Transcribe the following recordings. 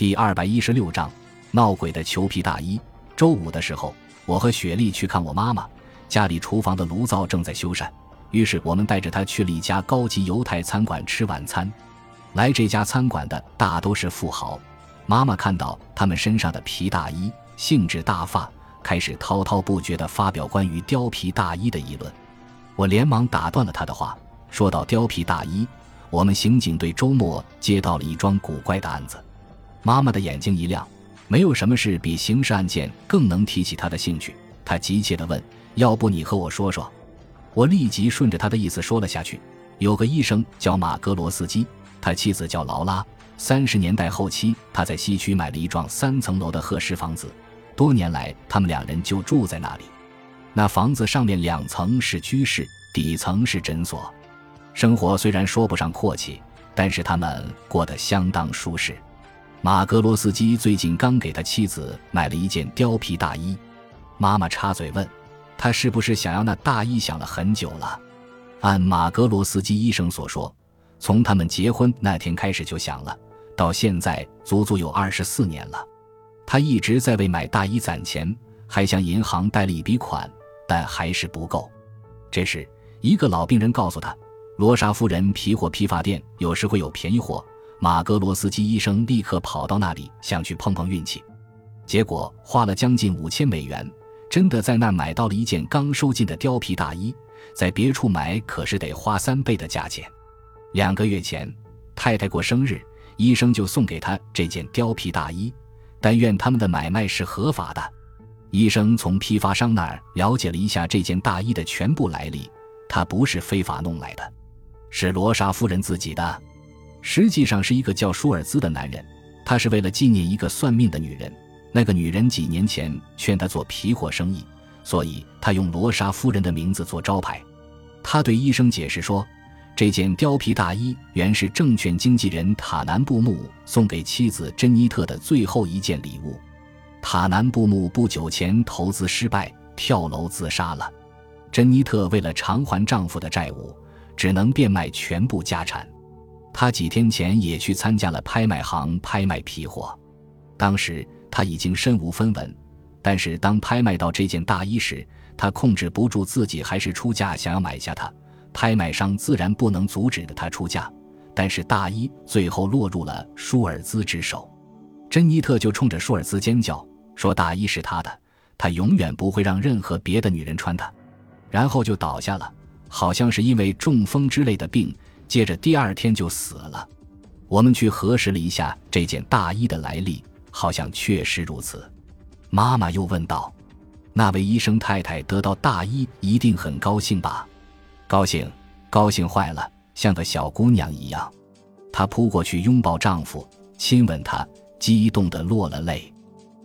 第二百一十六章闹鬼的裘皮大衣。周五的时候，我和雪莉去看我妈妈，家里厨房的炉灶正在修缮，于是我们带着她去了一家高级犹太餐馆吃晚餐。来这家餐馆的大都是富豪，妈妈看到他们身上的皮大衣，兴致大发，开始滔滔不绝地发表关于貂皮大衣的议论。我连忙打断了她的话，说到貂皮大衣，我们刑警队周末接到了一桩古怪的案子。妈妈的眼睛一亮，没有什么事比刑事案件更能提起她的兴趣。她急切地问：“要不你和我说说？”我立即顺着她的意思说了下去。有个医生叫马格罗斯基，他妻子叫劳拉。三十年代后期，他在西区买了一幢三层楼的褐石房子，多年来他们两人就住在那里。那房子上面两层是居室，底层是诊所，生活虽然说不上阔气，但是他们过得相当舒适。马格罗斯基最近刚给他妻子买了一件貂皮大衣，妈妈插嘴问：“他是不是想要那大衣想了很久了？”按马格罗斯基医生所说，从他们结婚那天开始就想了，到现在足足有二十四年了。他一直在为买大衣攒钱，还向银行贷了一笔款，但还是不够。这时，一个老病人告诉他：“罗莎夫人皮货批发店有时会有便宜货。”马格罗斯基医生立刻跑到那里，想去碰碰运气，结果花了将近五千美元，真的在那买到了一件刚收进的貂皮大衣，在别处买可是得花三倍的价钱。两个月前，太太过生日，医生就送给她这件貂皮大衣，但愿他们的买卖是合法的。医生从批发商那儿了解了一下这件大衣的全部来历，它不是非法弄来的，是罗莎夫人自己的。实际上是一个叫舒尔兹的男人，他是为了纪念一个算命的女人。那个女人几年前劝他做皮货生意，所以他用罗莎夫人的名字做招牌。他对医生解释说，这件貂皮大衣原是证券经纪人塔南布木送给妻子珍妮特的最后一件礼物。塔南布木不久前投资失败，跳楼自杀了。珍妮特为了偿还丈夫的债务，只能变卖全部家产。他几天前也去参加了拍卖行拍卖皮货，当时他已经身无分文，但是当拍卖到这件大衣时，他控制不住自己，还是出价想要买下它。拍卖商自然不能阻止他出价，但是大衣最后落入了舒尔兹之手。珍妮特就冲着舒尔兹尖叫说：“大衣是他的，他永远不会让任何别的女人穿它。”然后就倒下了，好像是因为中风之类的病。接着第二天就死了。我们去核实了一下这件大衣的来历，好像确实如此。妈妈又问道：“那位医生太太得到大衣一定很高兴吧？”“高兴，高兴坏了，像个小姑娘一样。”她扑过去拥抱丈夫，亲吻他，激动的落了泪。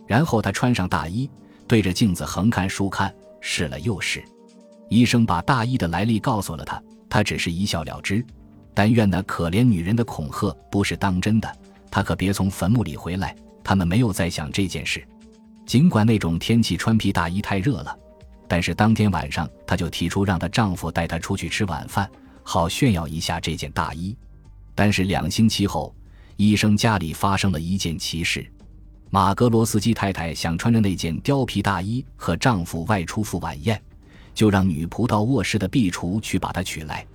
然后她穿上大衣，对着镜子横看竖看，试了又试。医生把大衣的来历告诉了她，她只是一笑了之。但愿那可怜女人的恐吓不是当真的，她可别从坟墓里回来。他们没有再想这件事。尽管那种天气穿皮大衣太热了，但是当天晚上她就提出让她丈夫带她出去吃晚饭，好炫耀一下这件大衣。但是两星期后，医生家里发生了一件奇事：马格罗斯基太太想穿着那件貂皮大衣和丈夫外出赴晚宴，就让女仆到卧室的壁橱去把它取来。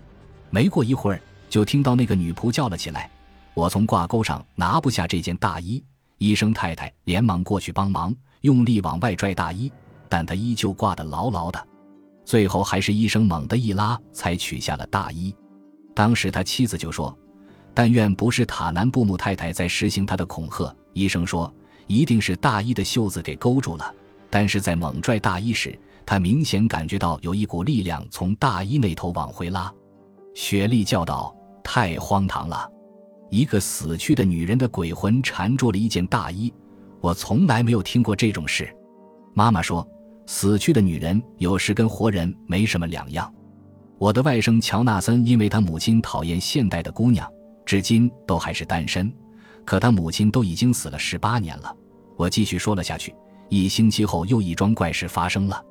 没过一会儿。就听到那个女仆叫了起来：“我从挂钩上拿不下这件大衣。”医生太太连忙过去帮忙，用力往外拽大衣，但她依旧挂得牢牢的。最后还是医生猛地一拉，才取下了大衣。当时他妻子就说：“但愿不是塔南布姆太太在实行他的恐吓。”医生说：“一定是大衣的袖子给勾住了。”但是在猛拽大衣时，他明显感觉到有一股力量从大衣那头往回拉。雪莉叫道。太荒唐了！一个死去的女人的鬼魂缠住了一件大衣，我从来没有听过这种事。妈妈说，死去的女人有时跟活人没什么两样。我的外甥乔纳森因为他母亲讨厌现代的姑娘，至今都还是单身。可他母亲都已经死了十八年了。我继续说了下去。一星期后，又一桩怪事发生了。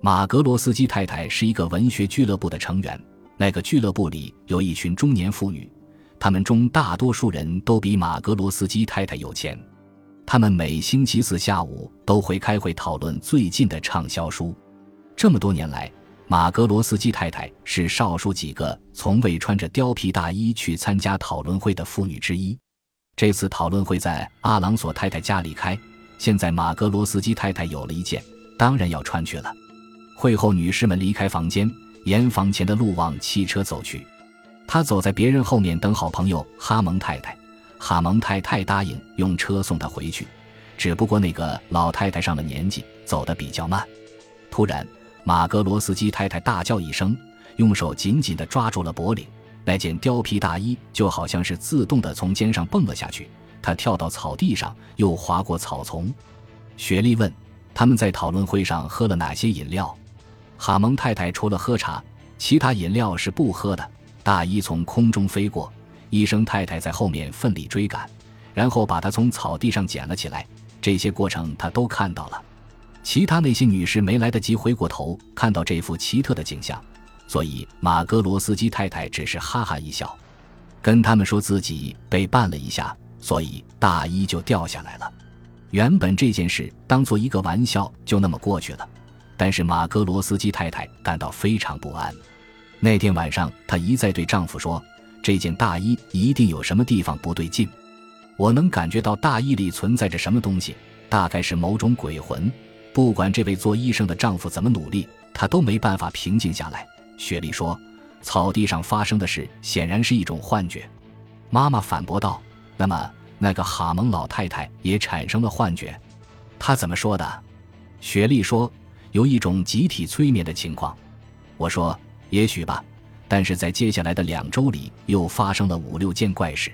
马格罗斯基太太是一个文学俱乐部的成员。那个俱乐部里有一群中年妇女，她们中大多数人都比马格罗斯基太太有钱。他们每星期四下午都会开会讨论最近的畅销书。这么多年来，马格罗斯基太太是少数几个从未穿着貂皮大衣去参加讨论会的妇女之一。这次讨论会在阿朗索太太家里开，现在马格罗斯基太太有了一件，当然要穿去了。会后，女士们离开房间，沿房前的路往汽车走去。他走在别人后面等好朋友哈蒙太太。哈蒙太太答应用车送他回去，只不过那个老太太上了年纪，走得比较慢。突然，马格罗斯基太太大叫一声，用手紧紧地抓住了脖领，那件貂皮大衣就好像是自动地从肩上蹦了下去。她跳到草地上，又划过草丛。雪莉问：“他们在讨论会上喝了哪些饮料？”哈蒙太太除了喝茶，其他饮料是不喝的。大衣从空中飞过。医生太太在后面奋力追赶，然后把他从草地上捡了起来。这些过程他都看到了。其他那些女士没来得及回过头看到这幅奇特的景象，所以马格罗斯基太太只是哈哈一笑，跟他们说自己被绊了一下，所以大衣就掉下来了。原本这件事当做一个玩笑就那么过去了，但是马格罗斯基太太感到非常不安。那天晚上，她一再对丈夫说。这件大衣一定有什么地方不对劲，我能感觉到大衣里存在着什么东西，大概是某种鬼魂。不管这位做医生的丈夫怎么努力，他都没办法平静下来。雪莉说：“草地上发生的事显然是一种幻觉。”妈妈反驳道：“那么那个哈蒙老太太也产生了幻觉？她怎么说的？”雪莉说：“有一种集体催眠的情况。”我说：“也许吧。”但是在接下来的两周里，又发生了五六件怪事。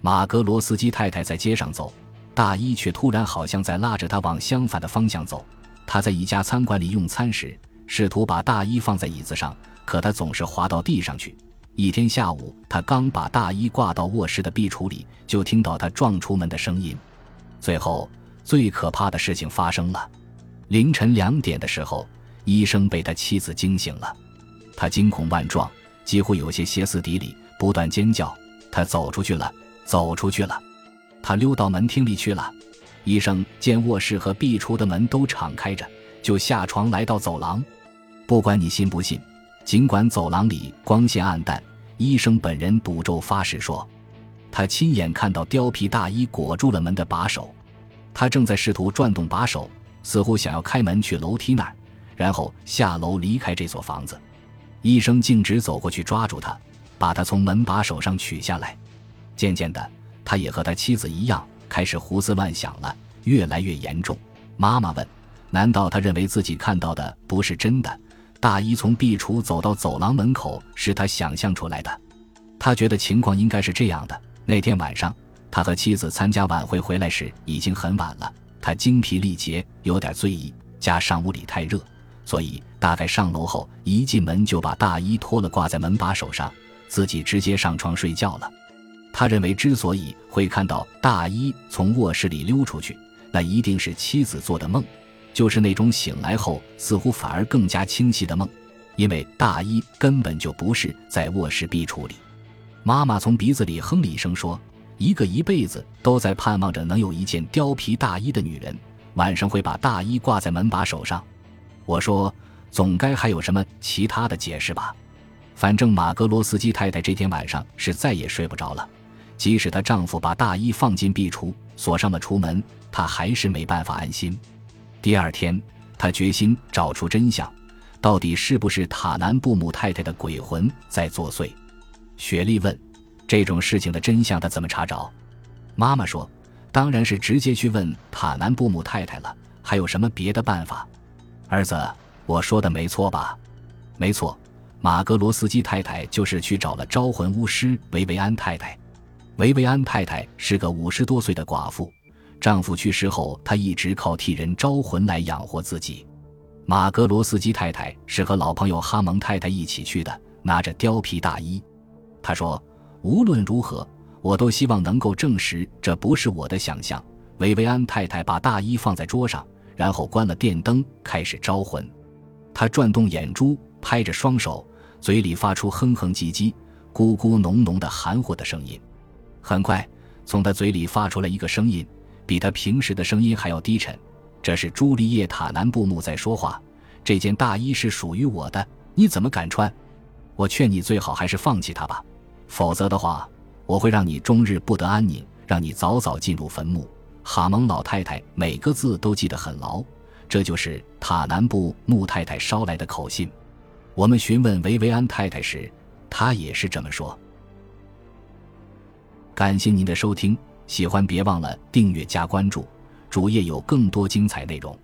马格罗斯基太太在街上走，大衣却突然好像在拉着她往相反的方向走。她在一家餐馆里用餐时，试图把大衣放在椅子上，可她总是滑到地上去。一天下午，她刚把大衣挂到卧室的壁橱里，就听到她撞出门的声音。最后，最可怕的事情发生了。凌晨两点的时候，医生被他妻子惊醒了，他惊恐万状。几乎有些歇斯底里，不断尖叫。他走出去了，走出去了，他溜到门厅里去了。医生见卧室和壁橱的门都敞开着，就下床来到走廊。不管你信不信，尽管走廊里光线暗淡，医生本人赌咒发誓说，他亲眼看到貂皮大衣裹住了门的把手。他正在试图转动把手，似乎想要开门去楼梯那儿，然后下楼离开这所房子。医生径直走过去，抓住他，把他从门把手上取下来。渐渐的，他也和他妻子一样，开始胡思乱想了，越来越严重。妈妈问：“难道他认为自己看到的不是真的？大衣从壁橱走到走廊门口是他想象出来的？”他觉得情况应该是这样的：那天晚上，他和妻子参加晚会回来时已经很晚了，他精疲力竭，有点醉意，加上屋里太热。所以，大概上楼后一进门就把大衣脱了挂在门把手上，自己直接上床睡觉了。他认为，之所以会看到大衣从卧室里溜出去，那一定是妻子做的梦，就是那种醒来后似乎反而更加清晰的梦，因为大衣根本就不是在卧室壁橱里。妈妈从鼻子里哼了一声说：“一个一辈子都在盼望着能有一件貂皮大衣的女人，晚上会把大衣挂在门把手上。”我说，总该还有什么其他的解释吧。反正马格罗斯基太太这天晚上是再也睡不着了。即使她丈夫把大衣放进壁橱，锁上了橱门，她还是没办法安心。第二天，她决心找出真相，到底是不是塔南布姆太太的鬼魂在作祟？雪莉问：“这种事情的真相，他怎么查找？”妈妈说：“当然是直接去问塔南布姆太太了。还有什么别的办法？”儿子，我说的没错吧？没错，马格罗斯基太太就是去找了招魂巫师维维安太太。维维安太太是个五十多岁的寡妇，丈夫去世后，她一直靠替人招魂来养活自己。马格罗斯基太太是和老朋友哈蒙太太一起去的，拿着貂皮大衣。她说：“无论如何，我都希望能够证实这不是我的想象。”维维安太太把大衣放在桌上。然后关了电灯，开始招魂。她转动眼珠，拍着双手，嘴里发出哼哼唧唧、咕咕浓浓的含糊的声音。很快，从她嘴里发出了一个声音，比她平时的声音还要低沉。这是朱丽叶·塔南布木在说话。这件大衣是属于我的，你怎么敢穿？我劝你最好还是放弃它吧，否则的话，我会让你终日不得安宁，让你早早进入坟墓。哈蒙老太太每个字都记得很牢，这就是塔南布穆太太捎来的口信。我们询问维维安太太时，她也是这么说。感谢您的收听，喜欢别忘了订阅加关注，主页有更多精彩内容。